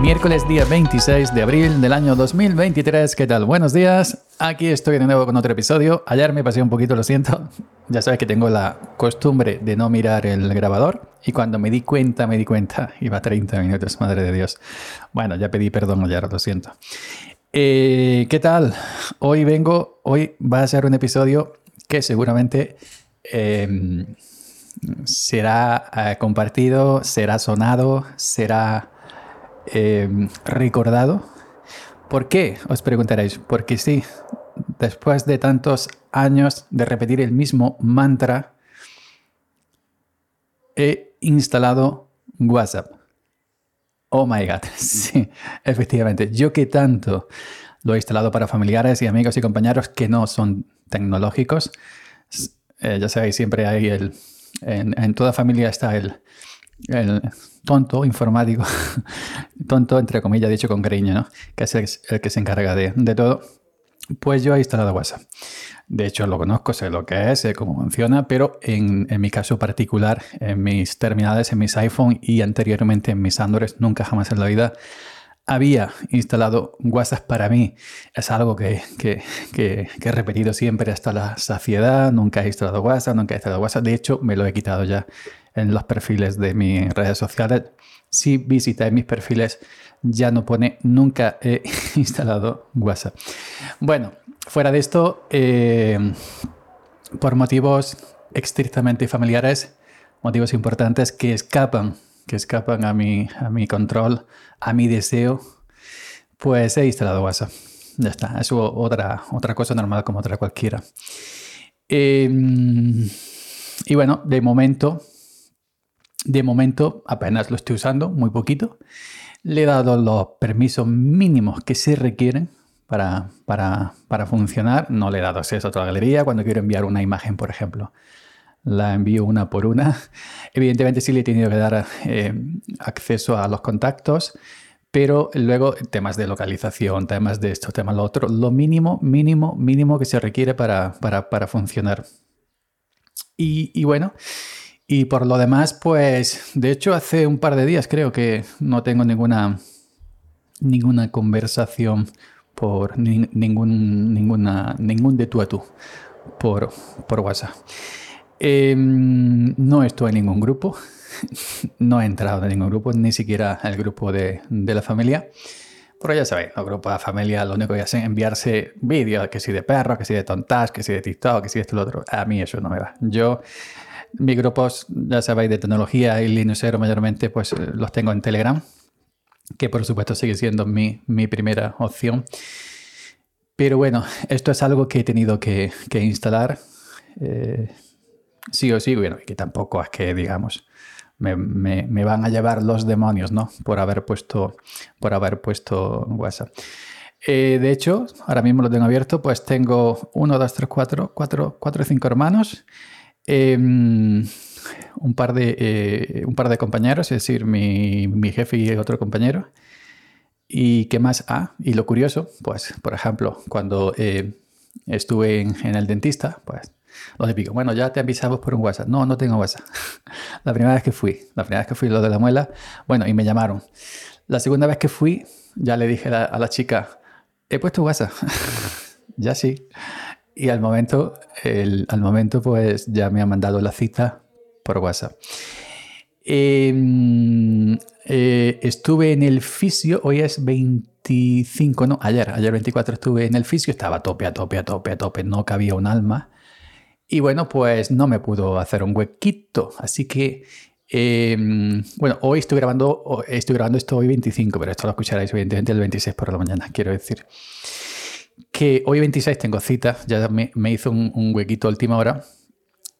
Miércoles día 26 de abril del año 2023. ¿Qué tal? Buenos días. Aquí estoy de nuevo con otro episodio. Ayer me pasé un poquito, lo siento. Ya sabes que tengo la costumbre de no mirar el grabador y cuando me di cuenta, me di cuenta. Iba 30 minutos, madre de Dios. Bueno, ya pedí perdón ayer, lo siento. Eh, ¿Qué tal? Hoy vengo, hoy va a ser un episodio que seguramente em, será eh, compartido, será sonado, será Em, recordado. ¿Por qué? Os preguntaréis. Porque sí, después de tantos años de repetir el mismo mantra, he instalado WhatsApp. Oh my god, sí, efectivamente. Yo que tanto lo he instalado para familiares y amigos y compañeros que no son tecnológicos. Eh, ya sabéis, siempre hay el... en toda familia está el, el tonto informático, tonto entre comillas, dicho con cariño, ¿no? que es el, que se encarga de, todo, pues yo he instalado WhatsApp. De hecho, lo conozco, sé lo que es, sé cómo funciona, pero en, en, mi caso particular, en mis terminales, en mis iPhone y anteriormente en mis Android, nunca jamás en la vida había instalado WhatsApp para mí. Es algo que, que, he repetido siempre hasta la saciedad. Nunca he instalado WhatsApp, nunca he instalado WhatsApp. De hecho, me lo he quitado ya en los perfiles de mis redes sociales. Si visitáis mis perfiles, ya no pone nunca he instalado WhatsApp. Bueno, fuera de esto, eh, por motivos estrictamente familiares, motivos importantes que escapan, que escapan a mi, a mi control, a mi deseo, pues he instalado WhatsApp. Ya está, es otra, otra cosa normal como otra cualquiera. Em, y bueno, de momento de momento apenas lo estoy usando, muy poquito. Le he dado los permisos mínimos que se requieren para, para, funcionar. No le he dado acceso a toda la galería. Cuando quiero enviar una imagen, por ejemplo, la envío una por una. Evidentemente sí le he tenido que dar eh, acceso a los contactos, pero luego temas de localización, temas de esto, temas de lo otro, lo mínimo, mínimo, mínimo que se requiere para, para, funcionar. Y, y bueno, y por lo demás, pues, de hecho, hace un par de días creo que no tengo ninguna, ninguna conversación por ningún, ninguna, ningún de tú a tú por, por WhatsApp. Em, no estoy en ningún grupo, no he entrado en ningún grupo, ni siquiera el grupo de, de la familia. Pero ya sabéis, los grupos de familia lo único que hacen es enviarse vídeos, que si de perros, que si de tontas, que si de TikTok, que si de esto y lo otro. A mí eso no me va. Yo mis grupos, ya sabéis, de tecnología y Linuxero mayormente, pues eh, los tengo en Telegram, que por supuesto sigue siendo mi, primera opción. Pero bueno, esto es algo que he tenido que, instalar. Eh, sí o sí, bueno, que tampoco es que, digamos, me, van a llevar los demonios, ¿no? Por haber puesto, por haber puesto WhatsApp. Eh, de hecho, ahora mismo lo tengo abierto, pues tengo 1, 2, 3, 4, 4, 4 5 hermanos Em, un, par de, eh, un par de compañeros, es decir, mi, mi, jefe y otro compañero. ¿Y qué más? Ah, y lo curioso, pues, por ejemplo, cuando eh, estuve en, el dentista, pues, lo típico, bueno, ya te avisamos por un WhatsApp. No, no tengo WhatsApp. la primera vez que fui, la primera vez que fui lo de la muela, bueno, y me llamaron. La segunda vez que fui, ya le dije a la chica, he puesto WhatsApp. ya sí. Y al momento, al momento, pues ya me ha mandado la cita por WhatsApp. Em, eh, estuve en el fisio, hoy es 25, no, ayer, ayer 24 estuve en el fisio, estaba a tope, a tope, a tope, a tope, no cabía un alma. Y bueno, pues no me pudo hacer un huequito, así que, em, bueno, hoy estoy grabando, estoy grabando esto hoy 25, pero esto lo escucharéis evidentemente el 26 por la mañana, quiero decir que hoy 26 tengo cita, ya me, hizo un, huequito a última hora.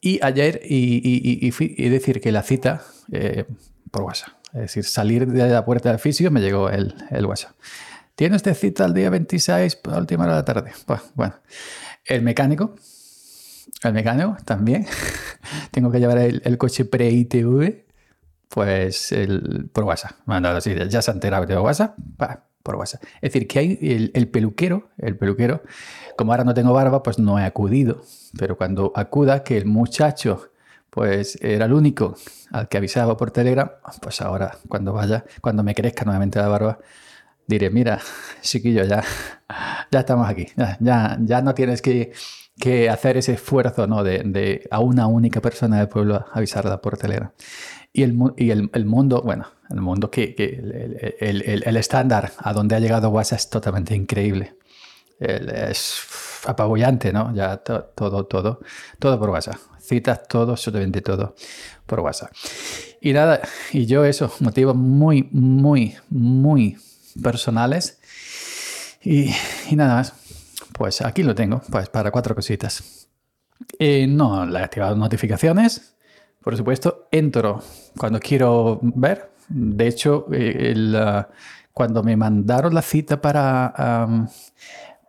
Y ayer, y, y, decir que la cita eh, por WhatsApp, es decir, salir de la puerta del fisio me llegó el, el WhatsApp. ¿Tiene usted cita el día 26 a última hora de la tarde? Pues bueno, el mecánico, el mecánico también. Tengo que llevar el, coche pre-ITV, pues el, por WhatsApp. Me han dado así, ya se ha enterado de WhatsApp, por por. Es decir, que hay el, peluquero, el peluquero, como ahora no tengo barba, pues no he acudido. Pero cuando acuda, que el muchacho, pues era el único al que avisaba por Telegram, pues ahora cuando vaya, cuando me crezca nuevamente la barba, diré, mira, chiquillo, ya, ya estamos aquí, ya, ya, no tienes que, hacer ese esfuerzo ¿no? de, a una única persona del pueblo avisarla por Telegram. Y el, y el, mundo, bueno, el mundo que, el, estándar a donde ha llegado WhatsApp es totalmente increíble. es apabullante, ¿no? Ya todo, todo, todo por WhatsApp. Citas todo, absolutamente todo por WhatsApp. Y nada, y yo eso, motivos muy, muy, muy personales. Y, nada más. Pues aquí lo tengo, pues para cuatro cositas. Eh, no, le he activado notificaciones. Por supuesto, entro cuando quiero ver. De hecho, eh, cuando me mandaron la cita para,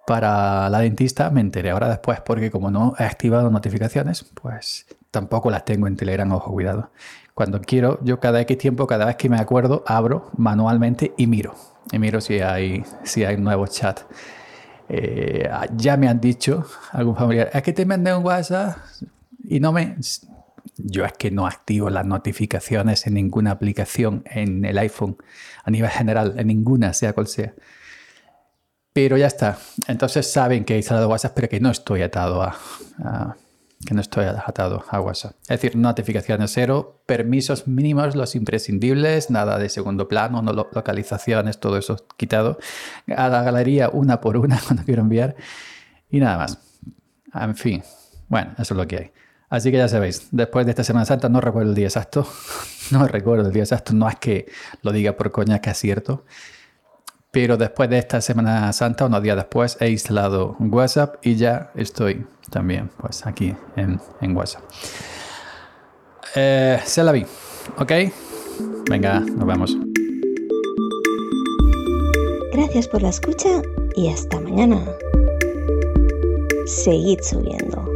para la dentista, me enteré ahora después porque como no he activado notificaciones, pues tampoco las tengo en Telegram, ojo, cuidado. Cuando quiero, yo cada X tiempo, cada vez que me acuerdo, abro manualmente y miro. Y miro si hay, si hay un nuevo chat. Eh, ya me han dicho algún familiar, es que te mandé un WhatsApp y no me yo es que no activo las notificaciones en ninguna aplicación en el iPhone a nivel general, en ninguna, sea cual sea. Pero ya está. Entonces saben que he instalado WhatsApp, pero que no estoy atado a, que no estoy atado a WhatsApp. Es decir, notificaciones cero, permisos mínimos, los imprescindibles, nada de segundo plano, no localizaciones, todo eso quitado. A la galería una por una cuando quiero enviar y nada más. En fin, bueno, eso es lo que hay. Así que ya sabéis, después de esta Semana Santa no recuerdo el día exacto, no recuerdo el día exacto, no es que lo diga por coña que es cierto, pero después de esta Semana Santa, unos días después, he instalado WhatsApp y ya estoy también pues aquí en, WhatsApp. Eh, se la vi, ¿ok? Venga, nos vemos. Gracias por la escucha y hasta mañana. Seguid subiendo.